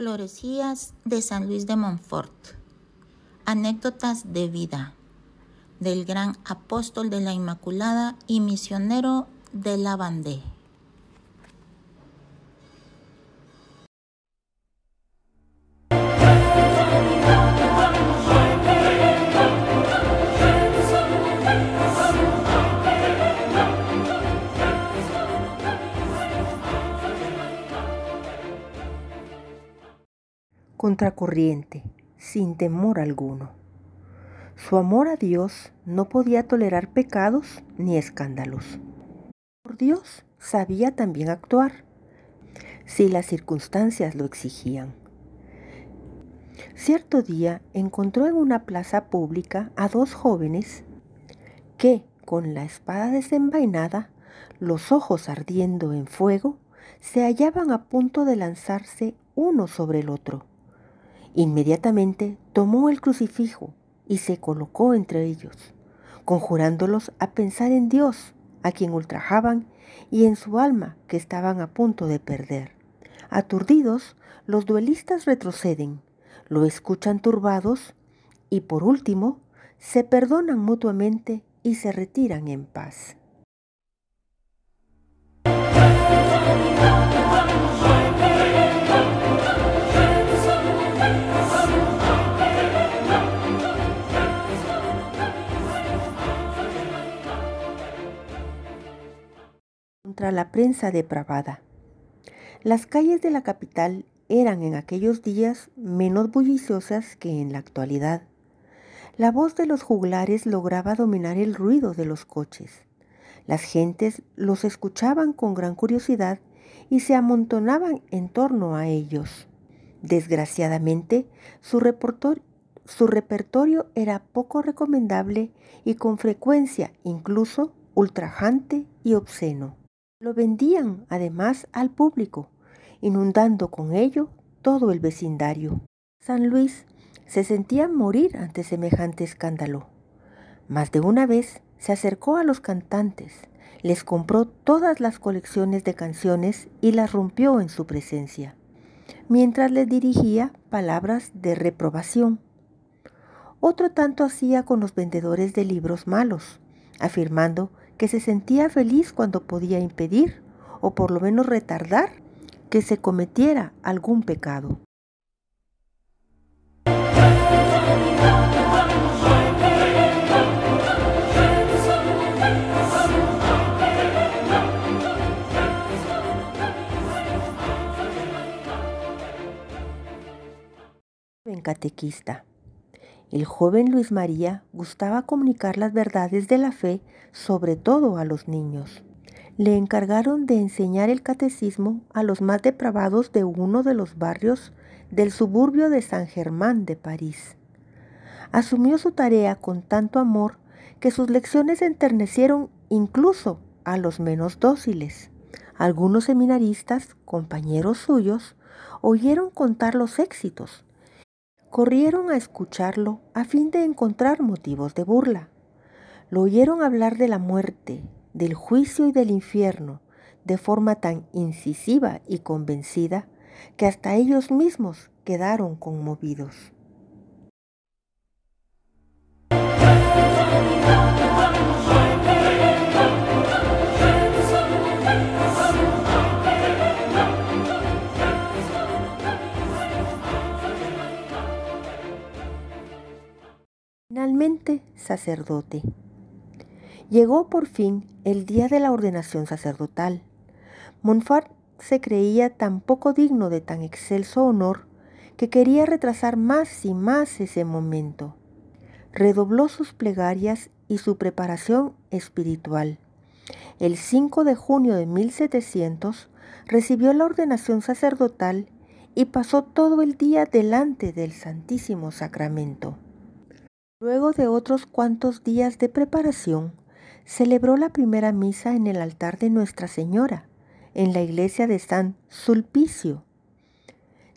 Florecías de San Luis de Montfort. Anécdotas de vida del gran apóstol de la Inmaculada y misionero de la Bandé. Contracorriente, sin temor alguno. Su amor a Dios no podía tolerar pecados ni escándalos. Por Dios sabía también actuar, si las circunstancias lo exigían. Cierto día encontró en una plaza pública a dos jóvenes que, con la espada desenvainada, los ojos ardiendo en fuego, se hallaban a punto de lanzarse uno sobre el otro. Inmediatamente tomó el crucifijo y se colocó entre ellos, conjurándolos a pensar en Dios, a quien ultrajaban, y en su alma que estaban a punto de perder. Aturdidos, los duelistas retroceden, lo escuchan turbados y por último se perdonan mutuamente y se retiran en paz. La prensa depravada. Las calles de la capital eran en aquellos días menos bulliciosas que en la actualidad. La voz de los juglares lograba dominar el ruido de los coches. Las gentes los escuchaban con gran curiosidad y se amontonaban en torno a ellos. Desgraciadamente, su, su repertorio era poco recomendable y con frecuencia incluso ultrajante y obsceno. Lo vendían además al público, inundando con ello todo el vecindario. San Luis se sentía morir ante semejante escándalo. Más de una vez se acercó a los cantantes, les compró todas las colecciones de canciones y las rompió en su presencia, mientras les dirigía palabras de reprobación. Otro tanto hacía con los vendedores de libros malos, afirmando que se sentía feliz cuando podía impedir o por lo menos retardar que se cometiera algún pecado. catequista. El joven Luis María gustaba comunicar las verdades de la fe, sobre todo a los niños. Le encargaron de enseñar el catecismo a los más depravados de uno de los barrios del suburbio de San Germán de París. Asumió su tarea con tanto amor que sus lecciones enternecieron incluso a los menos dóciles. Algunos seminaristas, compañeros suyos, oyeron contar los éxitos corrieron a escucharlo a fin de encontrar motivos de burla. Lo oyeron hablar de la muerte, del juicio y del infierno de forma tan incisiva y convencida que hasta ellos mismos quedaron conmovidos. Finalmente, sacerdote. Llegó por fin el día de la ordenación sacerdotal. Montfort se creía tan poco digno de tan excelso honor que quería retrasar más y más ese momento. Redobló sus plegarias y su preparación espiritual. El 5 de junio de 1700 recibió la ordenación sacerdotal y pasó todo el día delante del Santísimo Sacramento. Luego de otros cuantos días de preparación, celebró la primera misa en el altar de Nuestra Señora, en la iglesia de San Sulpicio.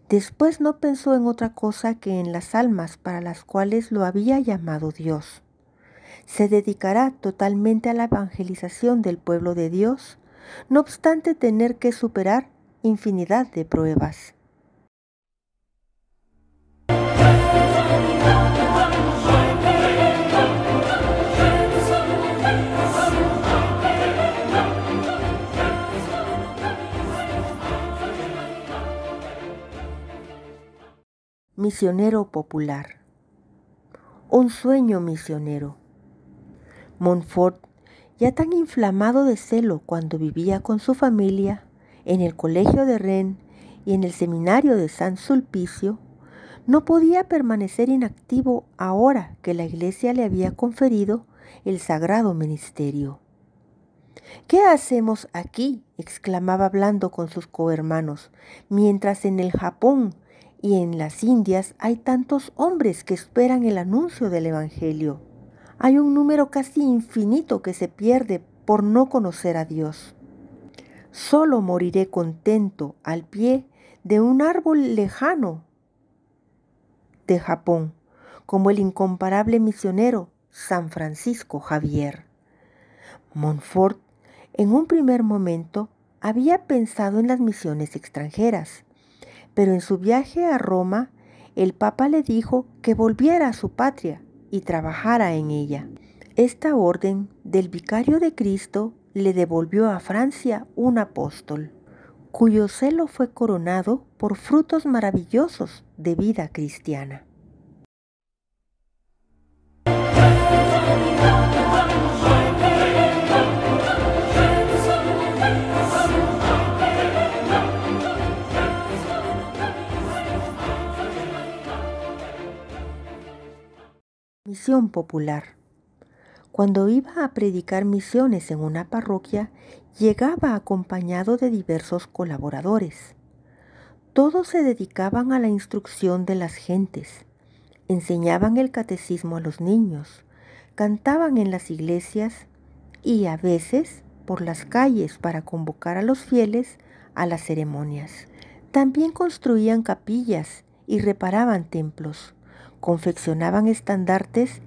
Después no pensó en otra cosa que en las almas para las cuales lo había llamado Dios. Se dedicará totalmente a la evangelización del pueblo de Dios, no obstante tener que superar infinidad de pruebas. Misionero popular. Un sueño misionero. Montfort, ya tan inflamado de celo cuando vivía con su familia en el colegio de Rennes y en el seminario de San Sulpicio, no podía permanecer inactivo ahora que la iglesia le había conferido el sagrado ministerio. ¿Qué hacemos aquí? exclamaba hablando con sus cohermanos, mientras en el Japón y en las Indias hay tantos hombres que esperan el anuncio del Evangelio. Hay un número casi infinito que se pierde por no conocer a Dios. Solo moriré contento al pie de un árbol lejano de Japón, como el incomparable misionero San Francisco Javier. Montfort en un primer momento había pensado en las misiones extranjeras, pero en su viaje a Roma el Papa le dijo que volviera a su patria y trabajara en ella. Esta orden del vicario de Cristo le devolvió a Francia un apóstol, cuyo celo fue coronado por frutos maravillosos de vida cristiana. Popular. Cuando iba a predicar misiones en una parroquia, llegaba acompañado de diversos colaboradores. Todos se dedicaban a la instrucción de las gentes, enseñaban el catecismo a los niños, cantaban en las iglesias y a veces por las calles para convocar a los fieles a las ceremonias. También construían capillas y reparaban templos confeccionaban estandartes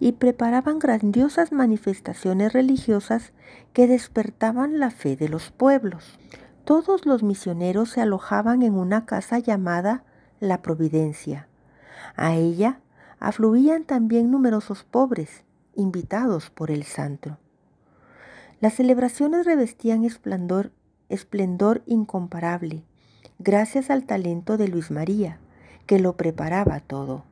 y preparaban grandiosas manifestaciones religiosas que despertaban la fe de los pueblos. Todos los misioneros se alojaban en una casa llamada La Providencia. A ella afluían también numerosos pobres, invitados por el santo. Las celebraciones revestían esplendor, esplendor incomparable, gracias al talento de Luis María, que lo preparaba todo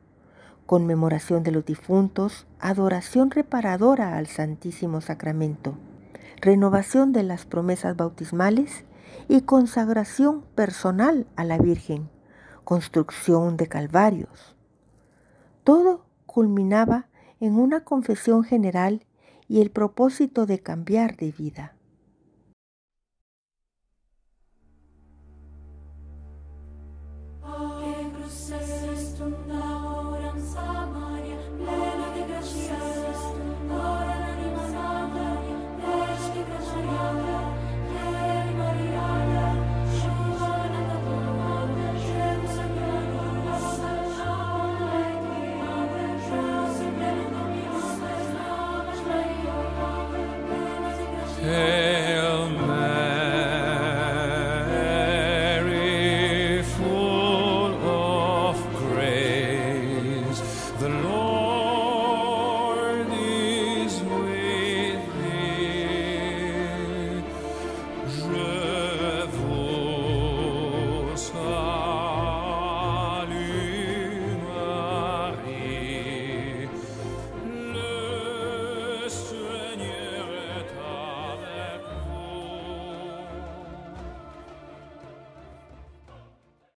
conmemoración de los difuntos, adoración reparadora al Santísimo Sacramento, renovación de las promesas bautismales y consagración personal a la Virgen, construcción de calvarios. Todo culminaba en una confesión general y el propósito de cambiar de vida.